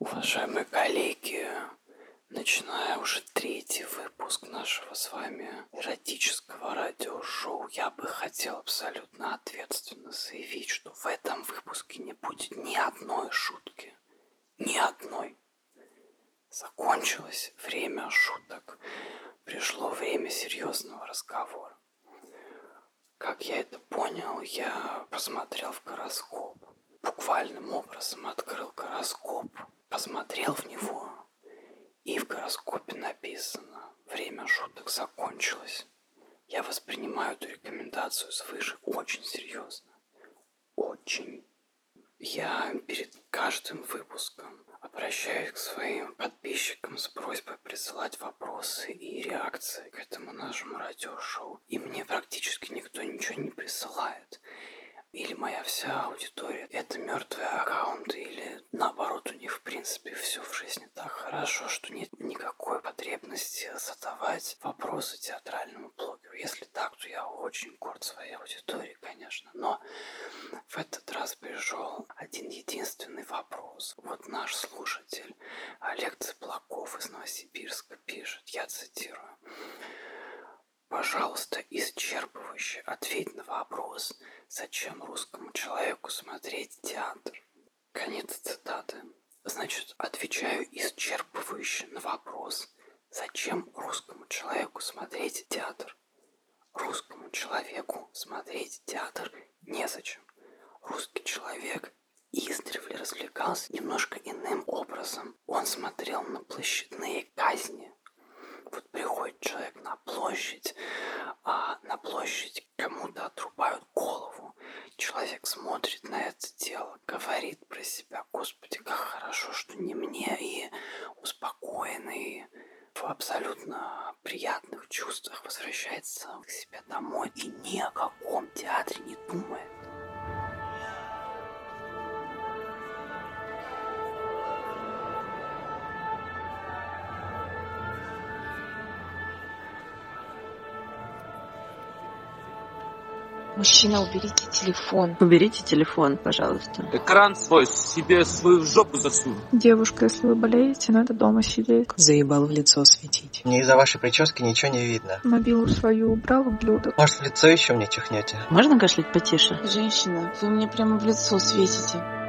Уважаемые коллеги, начиная уже третий выпуск нашего с вами эротического радиошоу, я бы хотел абсолютно ответственно заявить, что в этом выпуске не будет ни одной шутки. Ни одной. Закончилось время шуток. Пришло время серьезного разговора. Как я это понял, я посмотрел в гороскоп. Буквальным образом открыл гороскоп посмотрел в него, и в гороскопе написано «Время шуток закончилось». Я воспринимаю эту рекомендацию свыше очень серьезно. Очень. Я перед каждым выпуском обращаюсь к своим подписчикам с просьбой присылать вопросы и реакции к этому нашему радиошоу. И мне практически никто ничего не присылает или моя вся аудитория – это мертвые аккаунты, или наоборот, у них в принципе все в жизни так хорошо, что нет никакой потребности задавать вопросы театральному блогеру. Если так, то я очень горд своей аудитории, конечно. Но в этот раз пришел один единственный вопрос. Вот наш слушатель Олег Цыплаков из Новосибирска пишет, я цитирую. Пожалуйста, исчерпывающе ответь на вопрос, зачем русскому человеку смотреть театр. Конец цитаты. Значит, отвечаю исчерпывающе на вопрос, зачем русскому человеку смотреть театр. Русскому человеку смотреть театр незачем. Русский человек издревле развлекался немножко иным образом. Он смотрел на площадные казни, вот приходит человек на площадь, а на площадь кому-то отрубают голову. Человек смотрит на это дело, говорит про себя, Господи, как хорошо, что не мне, и успокоенный, в абсолютно приятных чувствах возвращается к себе домой и ни о каком театре не думает. Мужчина, уберите телефон. Уберите телефон, пожалуйста. Экран свой себе свою жопу засунь. Девушка, если вы болеете, надо дома сидеть. Заебал в лицо светить. Мне из-за вашей прически ничего не видно. Мобилу свою убрал в блюдо. Может, в лицо еще мне чихнете? Можно кашлять потише? Женщина, вы мне прямо в лицо светите.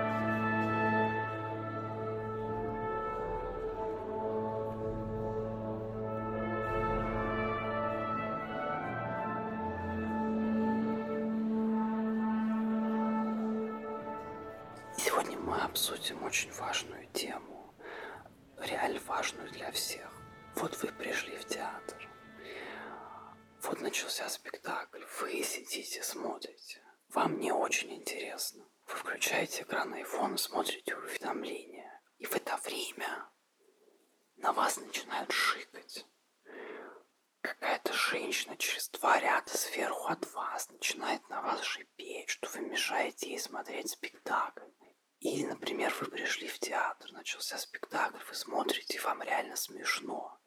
Начался спектакль, вы смотрите, вам реально смешно.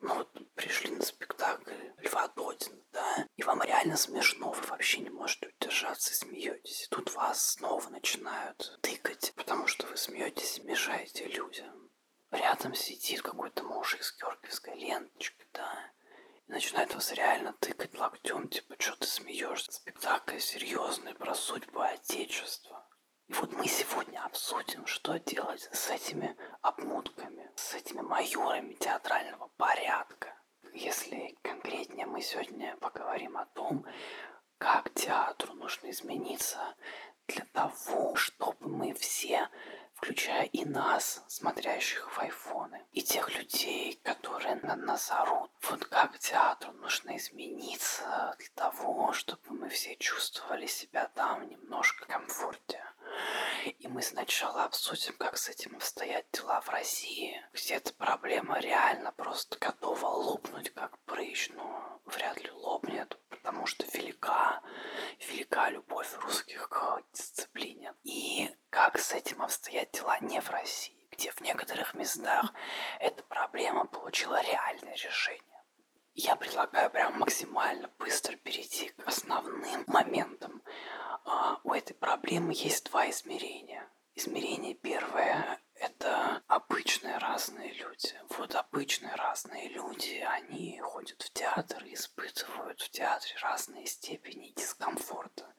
Ну вот пришли на спектакль Льва Додина, да, и вам реально смешно, вы вообще не можете удержаться и смеетесь. И тут вас снова начинают тыкать, потому что вы смеетесь и мешаете людям. Рядом сидит какой-то мужик с георгиевской ленточкой, да, и начинает вас реально тыкать локтем, типа, что ты смеешься? Спектакль серьезный про судьбу Отечества. И вот мы сегодня обсудим, что делать с этими обмутками, с этими майорами театрального порядка. Если конкретнее, мы сегодня поговорим о том, как театру нужно измениться для того, чтобы мы все, включая и нас, смотрящих в айфоны, и тех людей, которые на нас орут, вот как театру нужно измениться для того, чтобы мы все чувствовали себя там немножко комфортнее. И мы сначала обсудим, как с этим обстоят дела в России, где эта проблема реально просто готова лопнуть как прыщ, но вряд ли лопнет, потому что велика, велика любовь русских к дисциплине. И как с этим обстоят дела не в России, где в некоторых местах эта проблема получила реальное решение. Я предлагаю прям максимально быстро перейти к основным моментам. А, у этой проблемы есть два измерения. Измерение первое – это обычные разные люди. Вот обычные разные люди, они ходят в театр и испытывают в театре разные степени дискомфорта.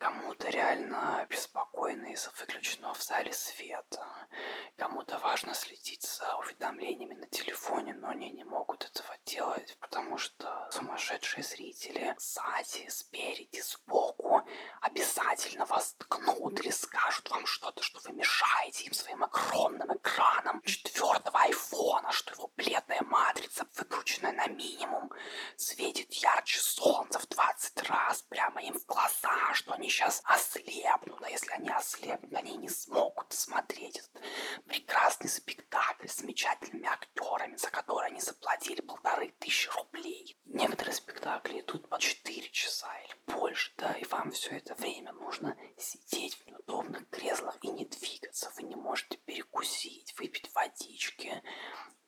Кому-то реально беспокойно из-за выключенного в зале света. Кому-то важно следить за уведомлениями на телефоне, но они не могут этого делать, потому что сумасшедшие зрители сзади, спереди, сбоку обязательно вас ткнут или скажут вам что-то, что вы мешаете им своим огромным экраном четвертого айфона, что его бледная матрица, выкрученная на минимум, светит ярче солнца в 20 раз прямо им в глаза, что они сейчас ослепнут, а если они ослепнут, они не смогут смотреть этот прекрасный спектакль с замечательными актерами, за которые они заплатили полторы тысячи рублей. Некоторые спектакли идут по 4 часа или больше, да, и вам все это время нужно сидеть в неудобных креслах и не двигаться. Вы не можете перекусить, выпить водички,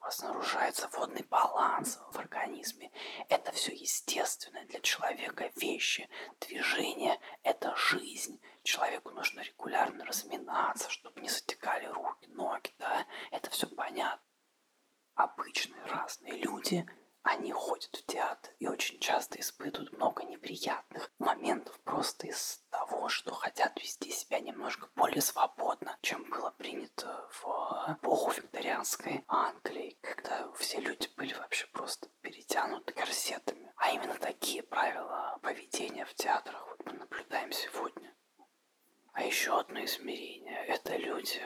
у вас нарушается водный баланс в организме. Это все естественное для человека вещи. Движение – это жизнь. Человеку нужно регулярно разминаться, чтобы не затекали руки, ноги, да? Это все понятно. Обычные разные люди – они ходят в театр и очень часто испытывают много неприятных моментов просто из того, что хотят вести себя немножко более свободно, чем было принято в эпоху викторианской Англии, когда все люди были вообще просто перетянуты корсетами. А именно такие правила поведения в театрах вот мы наблюдаем сегодня. А еще одно измерение – это люди,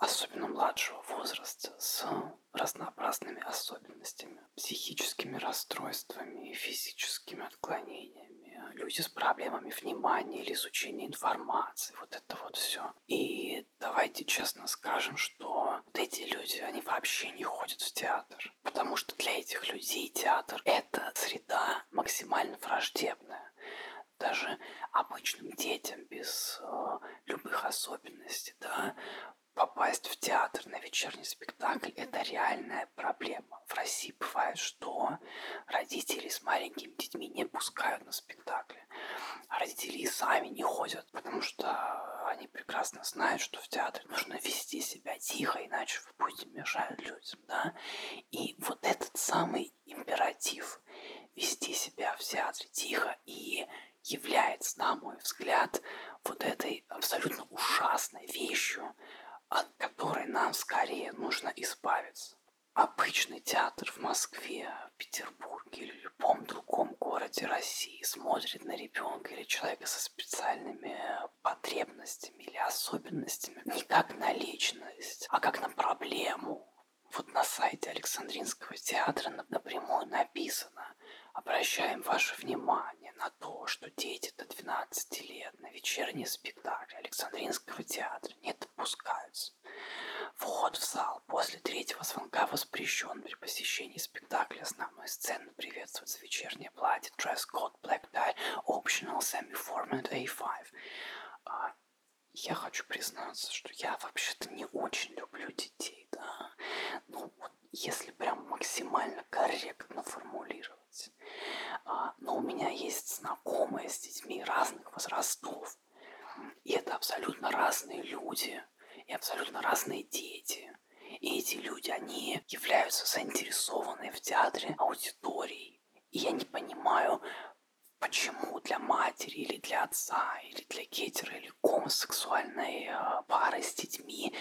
особенно младшего возраста, с разнообразными особенностями, психическими расстройствами и физическими отклонениями, люди с проблемами внимания или изучения информации, вот это вот все. И давайте честно скажем, что вот эти люди, они вообще не ходят в театр, потому что для этих людей театр – это среда максимально враждебная даже обычным детям без э, любых особенностей, да, попасть в театр на вечерний спектакль – это реальная проблема. В России бывает, что родители с маленькими детьми не пускают на спектакли. А родители и сами не ходят, потому что они прекрасно знают, что в театре нужно вести себя тихо, иначе вы будете мешать людям, да. И вот этот самый императив – вести себя в театре тихо и является, на мой взгляд, вот этой абсолютно ужасной вещью, от которой нам скорее нужно избавиться. Обычный театр в Москве, Петербурге или любом другом городе России смотрит на ребенка или человека со специальными потребностями или особенностями не как на личность, а как на проблему. Вот на сайте Александринского театра напрямую написано Обращаем ваше внимание на то, что дети до 12 лет на вечерние спектакли Александринского театра не после третьего звонка воспрещен при посещении спектакля основной сцены приветствуется вечернее платье, code, black tie, optional semi-format A5. А, я хочу признаться, что я вообще-то не очень люблю детей, да. Ну, вот если прям максимально корректно формулировать делать. А, но у меня есть знакомые с детьми разных возрастов. И это абсолютно разные люди, и абсолютно разные дети. И эти люди, они являются заинтересованы в театре аудиторией. И я не понимаю, почему для матери или для отца, или для гетера, или гомосексуальной э, пары с детьми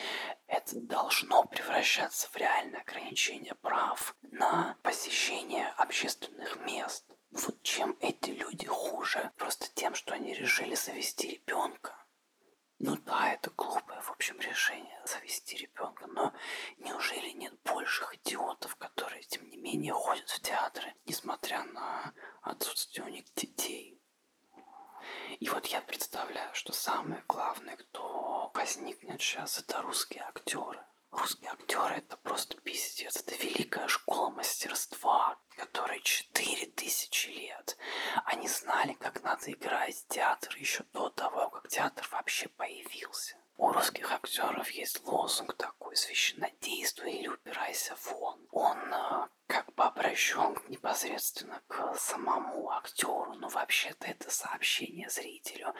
это должно превращаться в реальное ограничение прав на посещение общественных мест. Вот чем эти люди хуже? Просто тем, что они решили завести ребенка. Ну да, это глупое, в общем, решение завести ребенка, но неужели нет больших идиотов, которые, тем не менее, ходят в театры, несмотря на отсутствие у них детей? И вот я представляю, что самое главное, кто возникнет сейчас, это русские актеры. Русские актеры это просто пиздец. Это великая школа мастерства, которой четыре тысячи лет. Они знали, как надо играть театр еще до того, как театр вообще появился. У русских актеров есть лозунг такой «Священнодействуй или убирайся вон». Он э, как бы обращен непосредственно к самому актеру, но вообще-то это сообщение зрителю.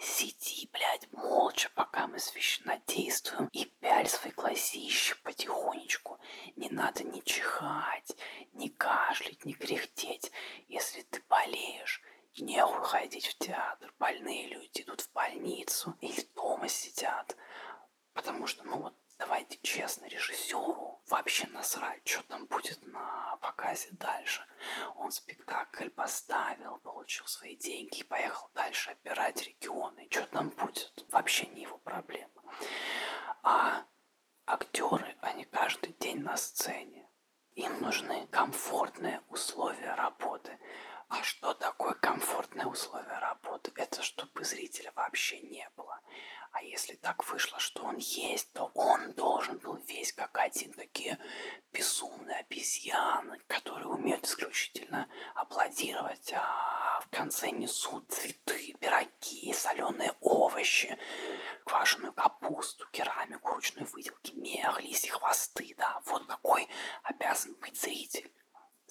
Сиди, блядь, молча, пока мы священнодействуем, и пяль свои глазища потихонечку. Не надо ни чихать, ни кашлять не кряхтеть. Если ты болеешь, нехуй ходить в театр. Больные люди идут в больницу или дома сидят. Потому что, ну вот, давайте честно, режиссеру вообще насрать, что там будет на показе дальше. Он спектакль поставил, получил свои деньги и поехал дальше опирать регионы. Что там будет, вообще не его проблема. А актеры, они каждый день на сцене. Им нужны комфортные условия работы. А что такое комфортные условия работы? Это чтобы зрителя вообще не было. А если так вышло, что он есть, то он должен был весь как один. Такие безумные обезьяны, которые умеют исключительно аплодировать, а в конце несут цветы, пироги, соленые овощи, квашеную капусту, керамику, ручной выделки, мех, лисьи хвосты. Да, вот какой обязан быть зритель.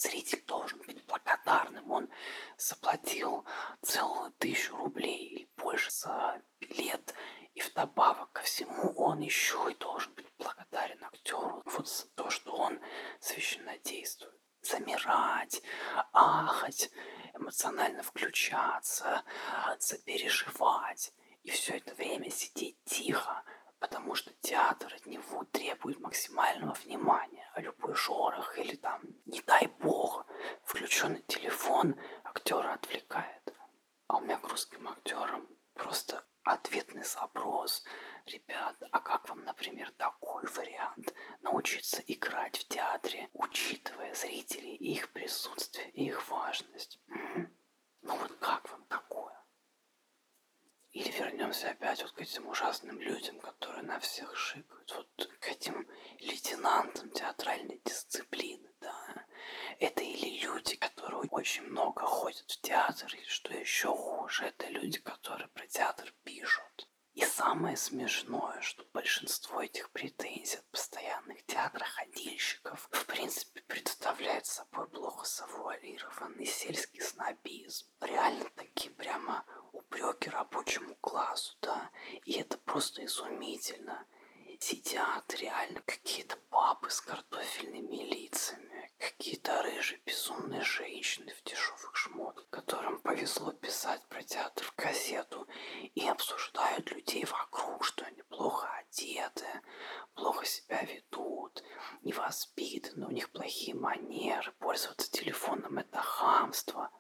Зритель должен быть благодарным. Он заплатил целую тысячу рублей или больше за билет. И вдобавок ко всему он еще и должен быть благодарен актеру вот за то, что он священно действует. Замирать, ахать, эмоционально включаться, сопереживать. И все это время сидеть тихо, потому что театр от него требует максимального внимания, а любой шорох или там, не дай бог, включенный телефон актера отвлекает. А у меня к русским актерам просто ответный запрос. Ребят, а как вам, например, такой вариант? Научиться играть в театре, учитывая зрителей, их присутствие и их важность. Ну вот как? Или вернемся опять вот к этим ужасным людям, которые на всех шикают, вот к этим лейтенантам театральной дисциплины, да. Это или люди, которые очень много ходят в театр, или что еще хуже, это люди, которые про театр пишут. И самое смешное, что большинство этих претензий от постоянных театроходильщиков в принципе представляет собой плохо завуалированный сельский снобизм. Реально такие прямо упреки рабочему классу, да, и это просто изумительно. Сидят реально какие-то бабы с картофельными лицами, какие-то рыжие безумные женщины в дешевых шмотках, которым повезло писать про театр в газету, и обсуждают людей вокруг, что они плохо одеты, плохо себя ведут, невоспитаны, у них плохие манеры, пользоваться телефоном это хамство.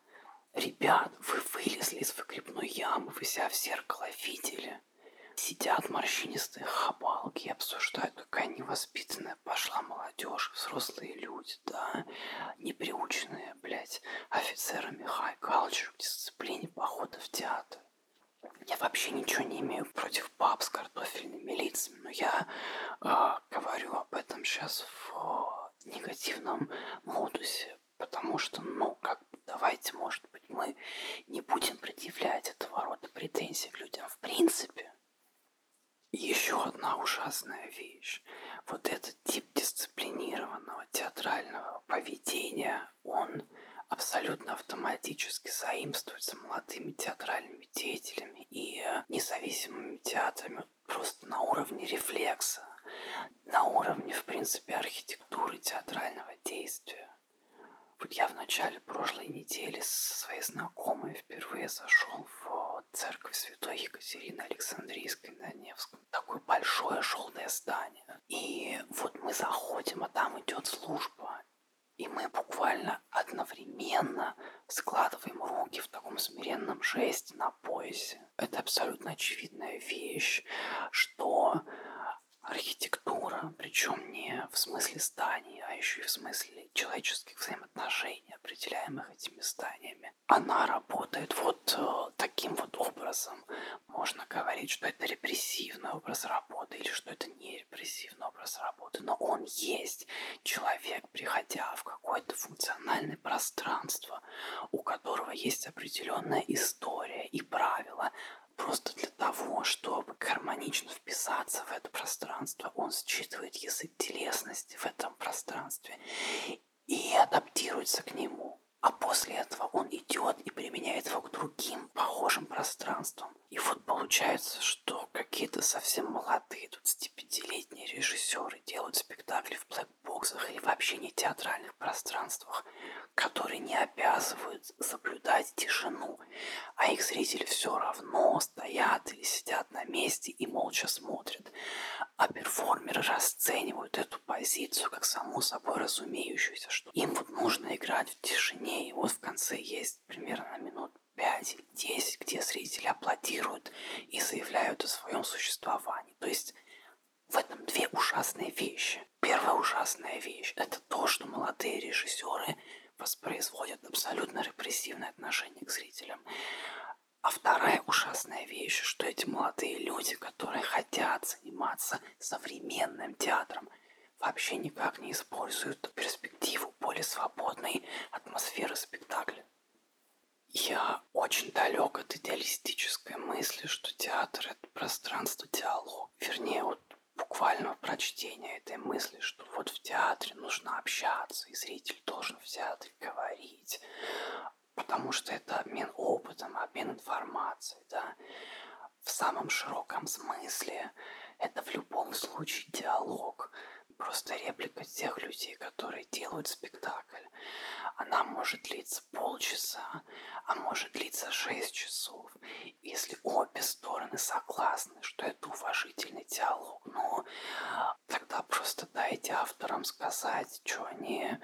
Ребят, вы вылезли из выгребной ямы, вы себя в зеркало видели. Сидят морщинистые хабалки и обсуждают, какая невоспитанная пошла молодежь, взрослые люди, да, неприученные, блядь, офицерами high culture к дисциплине похода в театр. Я вообще ничего не имею против баб с картофельными лицами, но я э, говорю об этом сейчас в э, негативном модусе, потому что, ну, как бы, давайте, может быть, мы не будем предъявлять этого рода претензий людям в принципе. Еще одна ужасная вещь. Вот этот тип дисциплинированного театрального поведения, он абсолютно автоматически заимствуется молодыми театральными деятелями и независимыми театрами просто на уровне рефлекса, на уровне, в принципе, архитектуры театрального действия. Вот я в начале прошлой недели со своей знакомой впервые зашел в церковь Святой Екатерины Александрийской на Невском. Такое большое здание. И вот мы заходим, а там идет служба. И мы буквально одновременно складываем руки в таком смиренном жесте на поясе. Это абсолютно очевидная вещь, что архитектура, причем не в смысле зданий, а еще и в смысле человеческих взаимоотношений, определяемых этими зданиями. Она работает вот э, таким вот образом. Можно говорить, что это репрессивный образ работы или что это не репрессивный образ работы, но он есть. Человек, приходя в какое-то функциональное пространство, у которого есть определенная история и правила, Просто для того, чтобы гармонично вписаться в это пространство, он считывает язык телесности в этом пространстве и адаптируется к нему. А после этого он идет и применяет его к другим похожим пространствам. И вот получается, что какие-то совсем молодые 25-летние режиссеры делают спектакли в блэкбоксах или вообще в театральных пространствах, которые не обязывают соблюдать тишину, а их зрители все равно стоят или сидят на месте и молча смотрят. А перформеры расценивают эту позицию как само собой разумеющуюся, что им вот нужно играть в тишине, и вот в конце есть примерно минут 5 или 10, где зрители аплодируют и заявляют о своем существовании. То есть в этом две ужасные вещи. Первая ужасная вещь – это то, что молодые режиссеры воспроизводят абсолютно репрессивное отношение к зрителям. А вторая ужасная вещь, что эти молодые люди, которые хотят заниматься современным театром, вообще никак не используют перспективу более свободной атмосферы спектакля. Я очень далек от идеалистической мысли, что театр — это пространство диалог. Вернее, вот буквального прочтения этой мысли, что вот в театре нужно общаться, и зритель должен в театре говорить, потому что это обмен опытом, обмен информацией, да. В самом широком смысле это в любом случае диалог, просто реплика тех людей, которые делают спектакль. Она может длиться полчаса, а может длиться шесть часов. Если обе стороны согласны, что это уважительный диалог, ну, тогда просто дайте авторам сказать, что они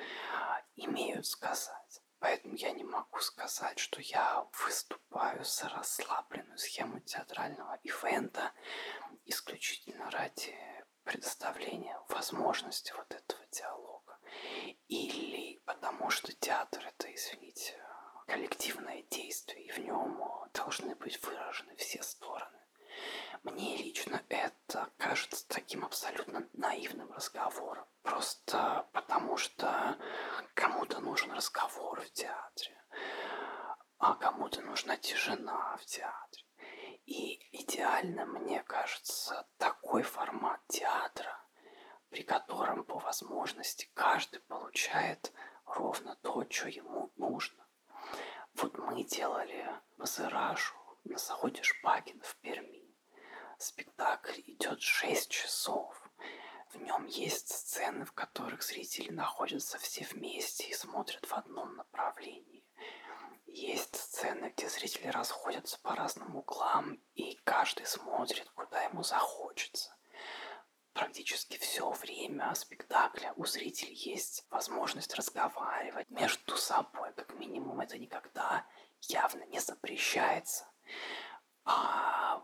имеют сказать. Поэтому я не могу сказать, что я выступаю за расслабленную схему театрального ивента исключительно ради предоставления возможности вот этого диалога. Или потому что театр это, извините, коллективное действие, и в нем должны быть выражены все стороны. Мне лично это кажется таким абсолютно наивным разговором. Просто потому что кому-то нужен разговор в театре, а кому-то нужна тишина в театре. И идеально, мне кажется, такой формат театра, при котором по возможности каждый получает ровно то, что ему нужно. Вот мы делали Мазерашу на заводе Шпагин в Перми. Спектакль идет 6 часов. В нем есть сцены, в которых зрители находятся все вместе и смотрят в одном направлении. Есть сцены, где зрители расходятся по разным углам, и каждый смотрит, куда ему захочется. Практически все время спектакля у зрителей есть возможность разговаривать между собой. Как минимум это никогда явно не запрещается. А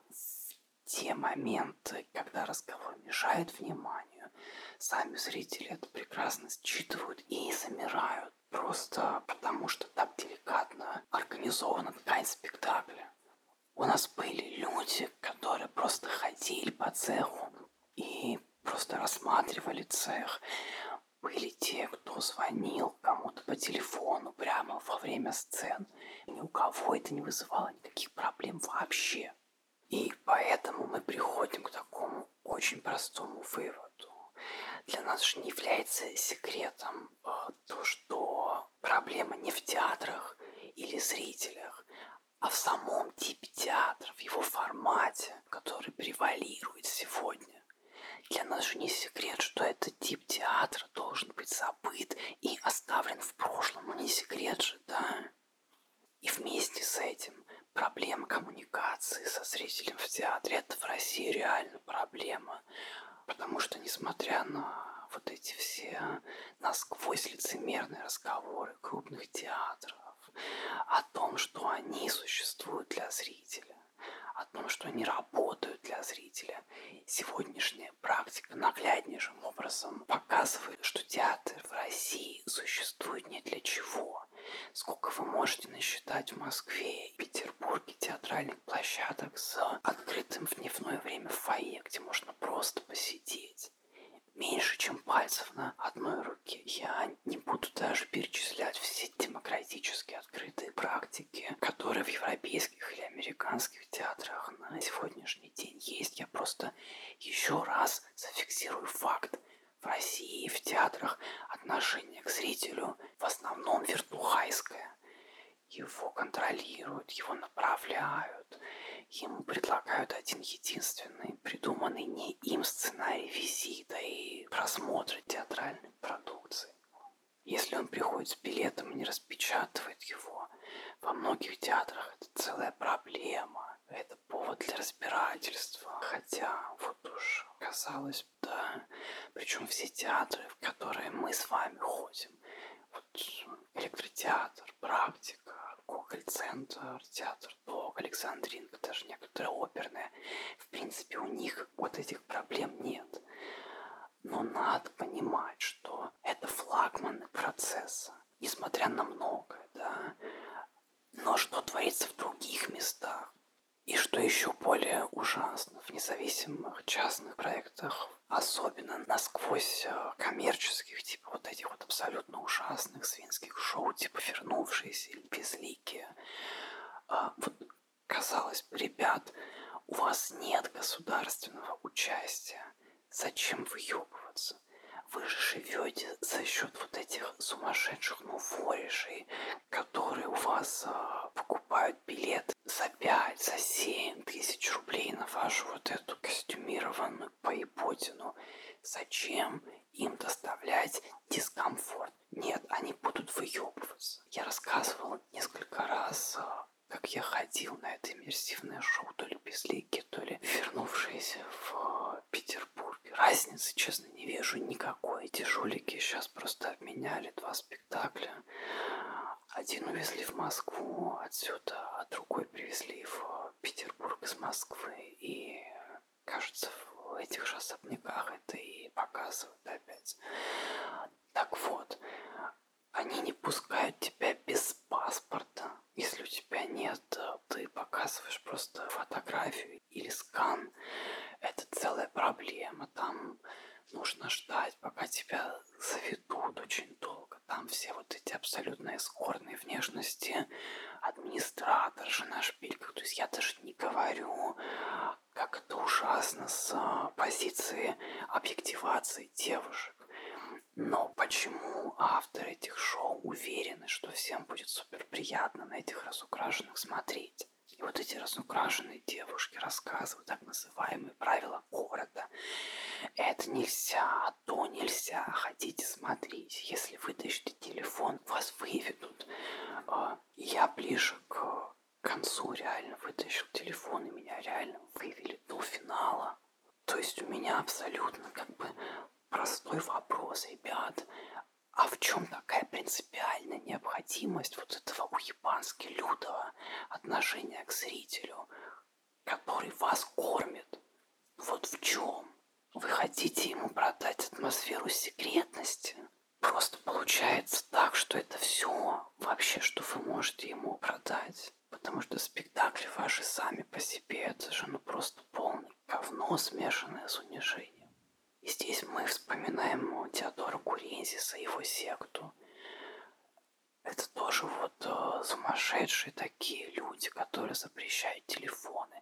те моменты, когда разговор мешает вниманию, сами зрители это прекрасно считывают и замирают. Просто потому, что так деликатно организована ткань спектакля. У нас были люди, которые просто ходили по цеху и просто рассматривали цех. Были те, кто звонил кому-то по телефону прямо во время сцен. Ни у кого это не вызывало никаких проблем вообще. И поэтому мы приходим к такому очень простому выводу. Для нас же не является секретом э, то, что проблема не в театрах или зрителях, а в самом типе театра, в его формате, который превалирует сегодня. Для нас же не секрет, что этот тип театра должен быть забыт и оставлен в прошлом. Ну не секрет же, да? И вместе с этим проблема коммуникации со зрителем в театре – это в России реально проблема. Потому что, несмотря на вот эти все насквозь лицемерные разговоры крупных театров о том, что они существуют для зрителя, о том, что они работают для зрителя, сегодняшняя практика нагляднейшим образом показывает, что театр в России существует не для чего. Сколько вы можете насчитать в Москве и Петербурге театральных площадок с открытым в дневное время фойе, где можно просто посидеть? меньше, чем пальцев на одной руке. Я не буду даже перечислять все демократические открытые практики, которые в европейских или американских театрах на сегодняшний день есть. Я просто еще раз зафиксирую факт. В России в театрах отношение к зрителю в основном виртухайское. Его контролируют, его направляют, ему предлагают один единственный, придуманный не им сценарий визита и просмотра театральной продукции. приходит с билетом и не распечатывает его. Во многих театрах это целая проблема. Это повод для разбирательства. Хотя, вот уж казалось да. Причем все театры, в которые мы с вами ходим. Вот электротеатр, практика, Гоголь-центр, театр Док, Александринка, даже некоторые оперные. В принципе, у них вот этих проблем нет. Но надо понимать, что это флагманы процесса, несмотря на многое, да. Но что творится в других местах? И что еще более ужасно, в независимых частных проектах, особенно насквозь э, коммерческих, типа вот этих вот абсолютно ужасных свинских шоу, типа «Вернувшиеся» или «Безликие», а, вот, казалось бы, ребят, у вас нет государственного участия. Зачем выебываться? Вы же живете за счет вот этих сумасшедших, ну, воришей, которые у вас а, покупают билет за 5, за 7 тысяч рублей на вашу вот эту костюмированную поеботину. Зачем им доставлять дискомфорт? Нет, они будут выебываться. Я рассказывал несколько раз а, как я ходил на это иммерсивное шоу, то ли безликие, то ли вернувшиеся в э, Петербург. Разницы, честно, не вижу никакой. Эти жулики сейчас просто обменяли два спектакля. Один увезли в Москву отсюда, а другой привезли в Петербург из Москвы. И, кажется, в этих же особняках это и показывают опять. Так вот, они не пускают тебя без паспорта. Если у тебя нет, ты показываешь просто фотографию или скан. Это целая проблема. Там нужно ждать, пока тебя заведут очень долго. Там все вот эти абсолютно эскорные внешности. Администратор же на шпильках. То есть я даже не говорю, как это ужасно с позиции объективации девушек. Но почему авторы этих шоу уверены, что всем будет супер приятно на этих разукрашенных смотреть? И вот эти разукрашенные девушки рассказывают так называемые правила города. Это нельзя, а то нельзя. Хотите смотреть. Если вытащите телефон, вас выведут. А, я ближе к концу реально вытащил телефон, и меня реально вывели до финала. То есть у меня абсолютно как бы простой вопрос, ребят. А в чем такая принципиальная необходимость вот этого уебански лютого отношения к зрителю, который вас кормит? Вот в чем? Вы хотите ему продать атмосферу секретности? Просто получается так, что это все вообще, что вы можете ему продать. Потому что спектакли ваши сами по себе, это же ну просто полное говно, смешанное с унижением. И здесь мы вспоминаем Теодора Курензиса, его секту. Это тоже вот э, сумасшедшие такие люди, которые запрещают телефоны.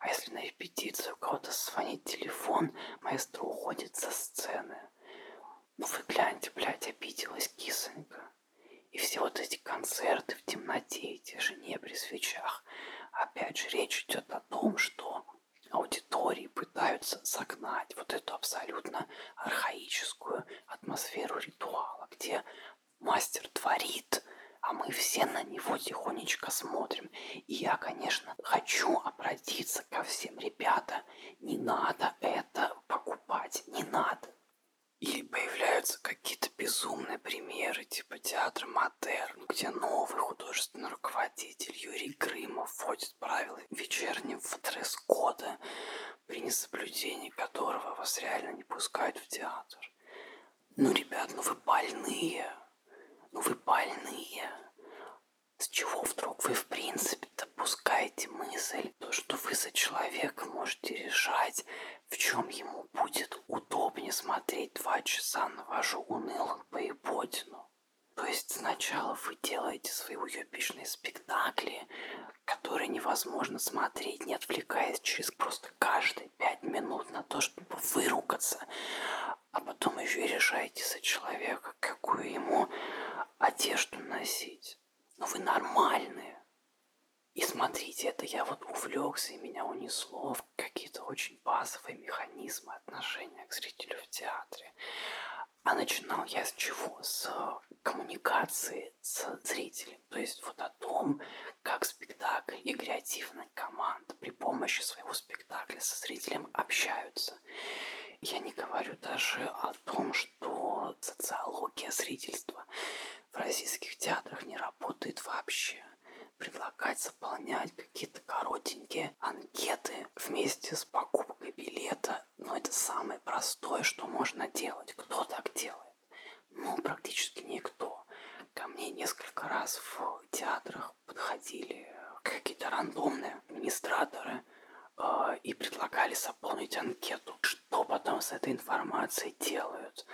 А если на репетицию у кого-то звонит телефон, маэстро уходит со сцены. Ну вы гляньте, блядь, обиделась кисонька. И все вот эти концерты в темноте, эти жене при свечах. Опять же, речь идет о том, что аудитории пытаются загнать вот эту абсолютно архаическую атмосферу ритуала, где мастер творит, а мы все на него тихонечко смотрим. И я, конечно, хочу обратиться ко всем. Ребята, не надо это покупать, не надо. Или появляются какие-то безумные примеры, типа театра Модерн, где новый художественный руководитель Юрий Грымов вводит правила вечернего дресс-кода, при несоблюдении которого вас реально не пускают в театр. Ну, ребят, ну вы больные. Ну вы больные. С чего вдруг вы в принципе допускаете мысль, то, что вы за человека можете решать, в чем ему будет удобнее смотреть два часа на вашу унылую поеботину? То есть сначала вы делаете свои уебищные спектакли, которые невозможно смотреть, не отвлекаясь через просто каждые пять минут на то, чтобы выругаться, а потом еще и решаете за человека, какую ему одежду носить. Но вы нормальные. И смотрите, это я вот увлекся, и меня унесло в какие-то очень базовые механизмы отношения к зрителю в театре. А начинал я с чего? С коммуникации с зрителем. То есть вот о том, как спектакль и креативная команда при помощи своего спектакля со зрителем общаются. Я не говорю даже о том, что социология зрительства в российских театрах не работает вообще. Предлагать заполнять какие-то коротенькие анкеты вместе с покупкой билета, ну это самое простое, что можно делать. Кто так делает? Ну, практически никто. Ко мне несколько раз в театрах подходили какие-то администраторы э, и предлагали заполнить анкету. Что потом с этой информацией делают?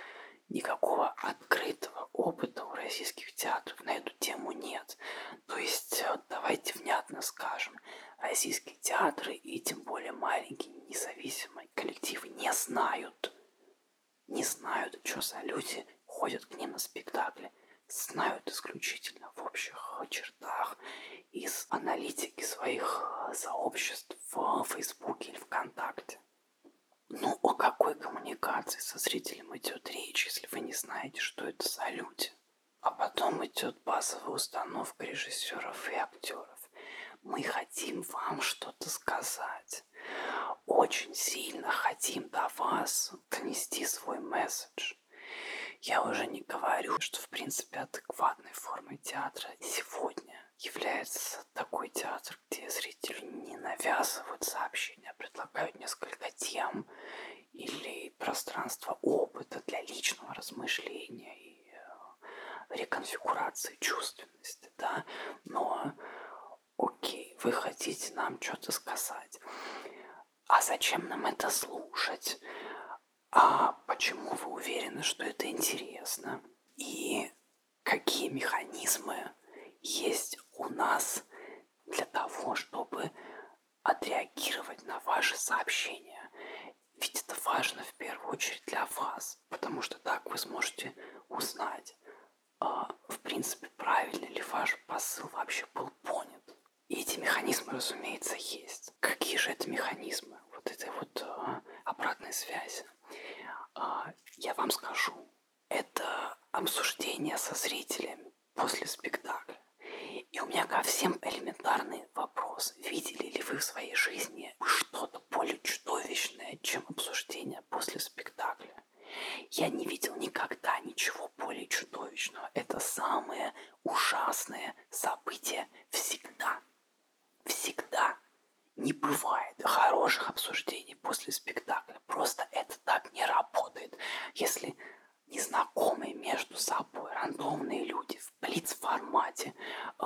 Никакого открытого опыта у российских театров на эту тему нет. То есть, давайте внятно скажем, российские театры и тем более маленькие независимые коллективы не знают, не знают, что за люди ходят к ним на спектакли, знают исключительно в общих чертах из аналитики своих сообществ в Фейсбуке или ВКонтакте. Ну, о какой коммуникации со зрителем идет речь, если вы не знаете, что это за люди? А потом идет базовая установка режиссеров и актеров. Мы хотим вам что-то сказать. Очень сильно хотим до вас донести свой месседж. Я уже не говорю, что в принципе адекватной формой театра сегодня является такой театр, где зрителю не навязывают сообщения, а предлагают несколько тем или пространство опыта для личного размышления и э, реконфигурации чувственности, да, но окей, вы хотите нам что-то сказать, а зачем нам это слушать? А почему вы уверены, что это интересно? И какие механизмы есть у нас для того, чтобы отреагировать на ваши сообщения? Ведь это важно в первую очередь для вас, потому что так вы сможете узнать, а, в принципе, правильно ли ваш посыл вообще был понят. И эти механизмы, разумеется, есть. Какие же это механизмы? Вот этой вот а, обратной связи. А, я вам скажу, это обсуждение со зрителями после спектакля. И у меня ко всем элементарный вопрос. Видели ли вы в своей жизни что-то более чудовищное, чем обсуждение после спектакля? Я не видел никогда ничего более чудовищного. Это самое ужасное событие всегда. Всегда. Не бывает хороших обсуждений после спектакля. Просто это так не работает. Если незнакомые между собой рандомные люди в блиц-формате э,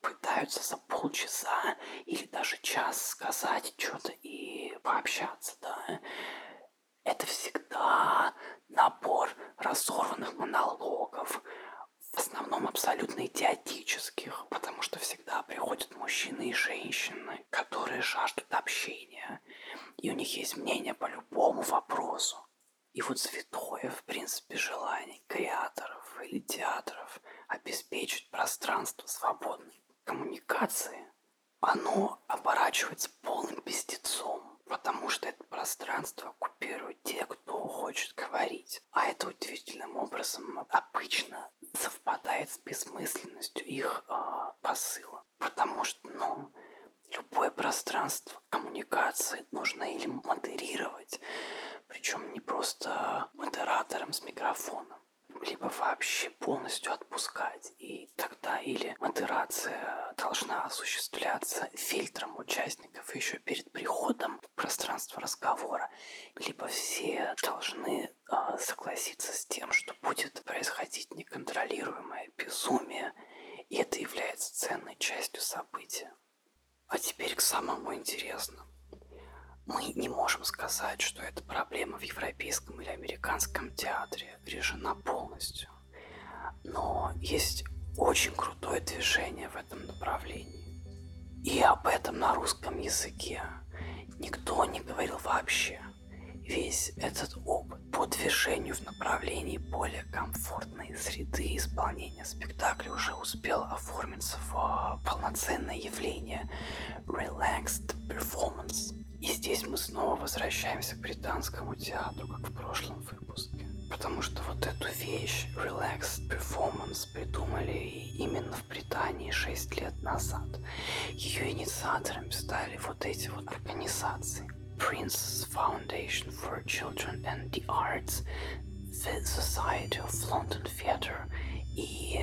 пытаются за полчаса или даже час сказать что-то и пообщаться, да, это всегда набор разорванных монологов, в основном абсолютно идиотических, потому что всегда приходят мужчины и женщины, которые жаждут общения, и у них есть мнение по любому вопросу. И вот святое, в принципе, желание креаторов или театров обеспечить пространство свободной коммуникации, оно оборачивается полным пиздецом, потому что это пространство оккупируют те, кто хочет говорить. А это удивительным образом обычно совпадает с бессмысленностью их э, посыла. Потому что, ну, любое пространство коммуникации нужно или модерировать, причем не просто модератором с микрофоном, либо вообще полностью отпускать. И тогда или модерация должна осуществляться фильтром участников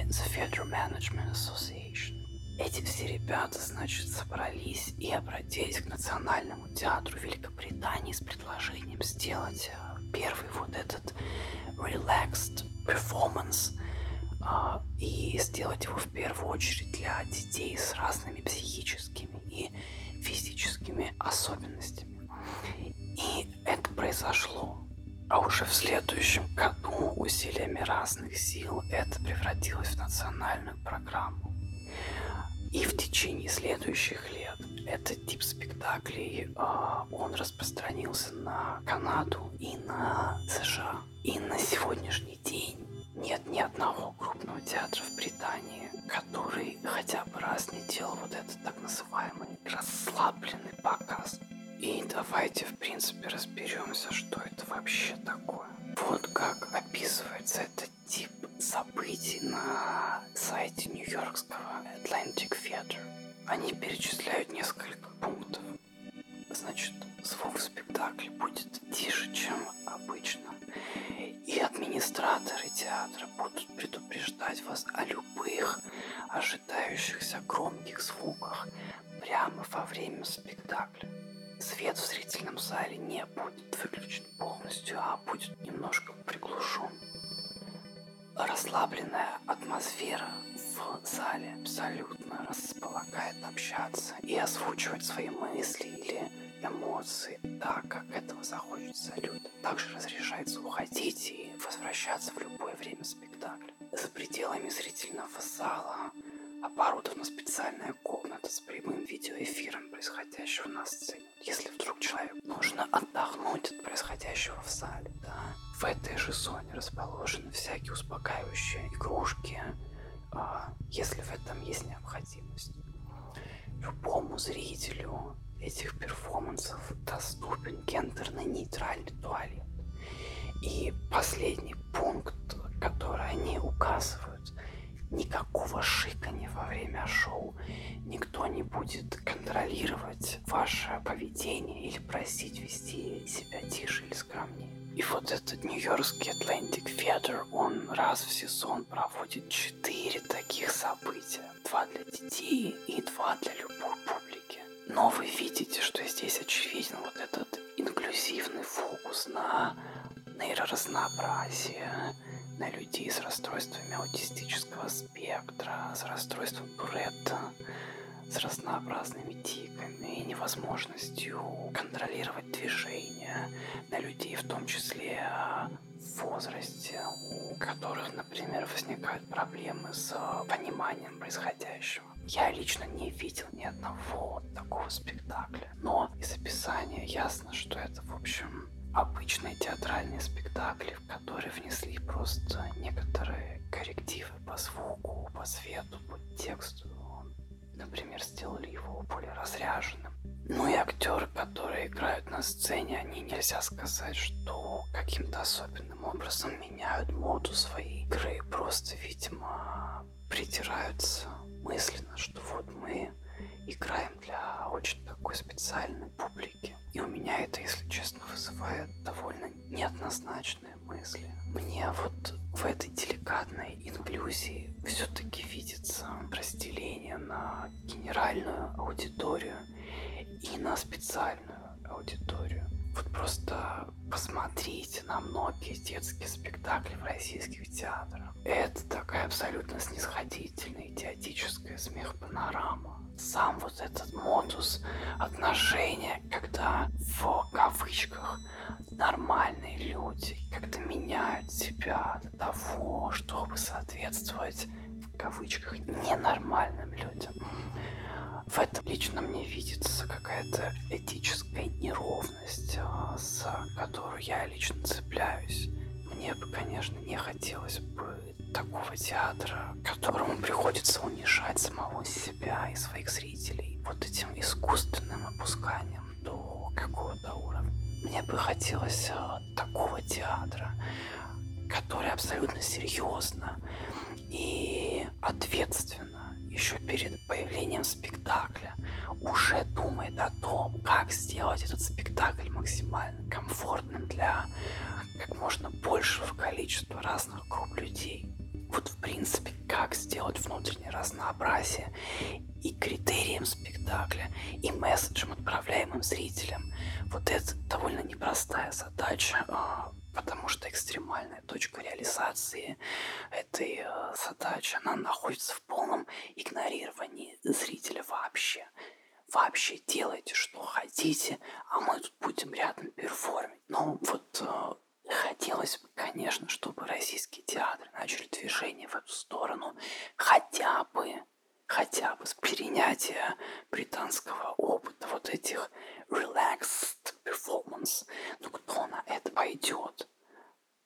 The Theatre Management Association. Эти все ребята, значит, собрались и обратились к Национальному театру Великобритании с предложением сделать э, первый вот этот relaxed performance а, и сделать его в первую очередь для детей с разными психическими и физическими особенностями. И это произошло. А уже в следующем году усилиями разных сил это превратилось в национальную программу. И в течение следующих лет этот тип спектаклей, э, он распространился на Канаду и на США. И на сегодняшний день нет ни одного крупного театра в Британии, который хотя бы раз не делал вот этот так называемый расслабленный показ. И давайте, в принципе, разберемся, что это вообще такое. Вот как описывается этот тип событий на сайте нью-йоркского Atlantic Theatre. Они перечисляют несколько пунктов. Значит, звук в спектакле будет тише, чем обычно. И администраторы театра будут предупреждать вас о любых ожидающихся громких звуках прямо во время спектакля. Свет в зрительном зале не будет выключен полностью, а будет немножко приглушен. Расслабленная атмосфера в зале абсолютно располагает общаться и озвучивать свои мысли или эмоции так, как этого захочет салют. Также разрешается уходить и возвращаться в любое время спектакля. За пределами зрительного зала оборудована специальная комната с прямым видеоэфиром происходящего на сцене. Если вдруг человеку нужно отдохнуть от происходящего в зале, да, в этой же зоне расположены всякие успокаивающие игрушки, а, если в этом есть необходимость. Любому зрителю этих перформансов доступен гендерно-нейтральный туалет. И последний пункт, который они указывают, никакого шикания во время шоу. Никто не будет контролировать ваше поведение или просить вести себя тише или скромнее. И вот этот нью-йоркский Atlantic Theater, он раз в сезон проводит четыре таких события. Два для детей и два для любой публики. Но вы видите, что здесь очевиден вот этот инклюзивный фокус на нейроразнообразие, на людей с расстройствами аутистического спектра, с расстройством Туретта, с разнообразными тиками и невозможностью контролировать движения, на людей в том числе в возрасте, у которых, например, возникают проблемы с пониманием происходящего. Я лично не видел ни одного такого спектакля, но из описания ясно, что это, в общем, обычные театральные спектакли, в которые внесли просто некоторые коррективы по звуку, по свету, по тексту. Например, сделали его более разряженным. Ну и актеры, которые играют на сцене, они нельзя сказать, что каким-то особенным образом меняют моду своей игры. Просто, видимо, притираются мысленно, что вот мы играем для очень такой специальной публики. И у меня это, если честно, вызывает довольно неоднозначные мысли. Мне вот в этой деликатной инклюзии все-таки видится разделение на генеральную аудиторию и на специальную аудиторию. Вот просто посмотрите на многие детские спектакли в российских театрах. Это такая абсолютно снисходительная, идиотическая смех-панорама. Сам вот этот модус отношения, когда в кавычках нормальные люди как-то меняют себя для того, чтобы соответствовать в кавычках ненормальным людям. В этом лично мне видится какая-то этическая неровность, а, с которую я лично цепляюсь. Мне бы, конечно, не хотелось бы такого театра, которому приходится унижать самого себя и своих зрителей вот этим искусственным опусканием до какого-то уровня. Мне бы хотелось а, такого театра, который абсолютно серьезно и ответственно еще перед появлением спектакля уже думает о том, как сделать этот спектакль максимально комфортным для как можно большего количества разных групп людей. Вот в принципе, как сделать внутреннее разнообразие и критерием спектакля, и месседжем, отправляемым зрителям. Вот это довольно непростая задача, а, потому что экстремальная точка реализации этой э, задачи, она находится в полном игнорировании зрителя вообще. Вообще делайте, что хотите, а мы тут будем рядом перформить. Ну, вот э, хотелось бы, конечно, чтобы российские театры начали движение в эту сторону хотя бы хотя бы с перенятия британского опыта вот этих relaxed performance. Ну кто на это пойдет?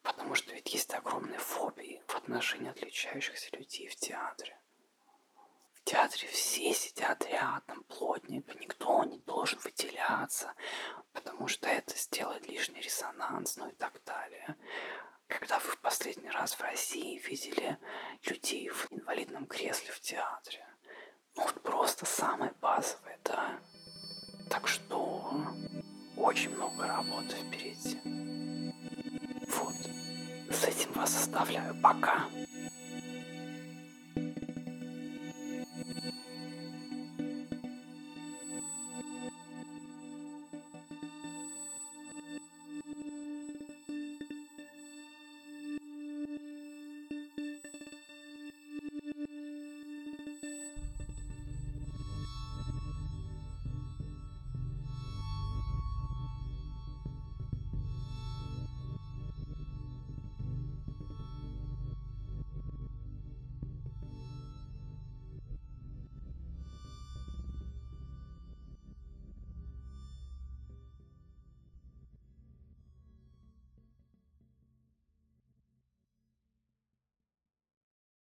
Потому что ведь есть огромные фобии в отношении отличающихся людей в театре. В театре все сидят рядом, плотненько, никто не должен выделяться, потому что это сделает лишний резонанс, ну и так далее. Когда вы в последний раз в России видели людей в инвалидном кресле в театре? Ну, вот просто самое базовое, да. Так что очень много работы впереди. Вот. С этим вас оставляю. Пока.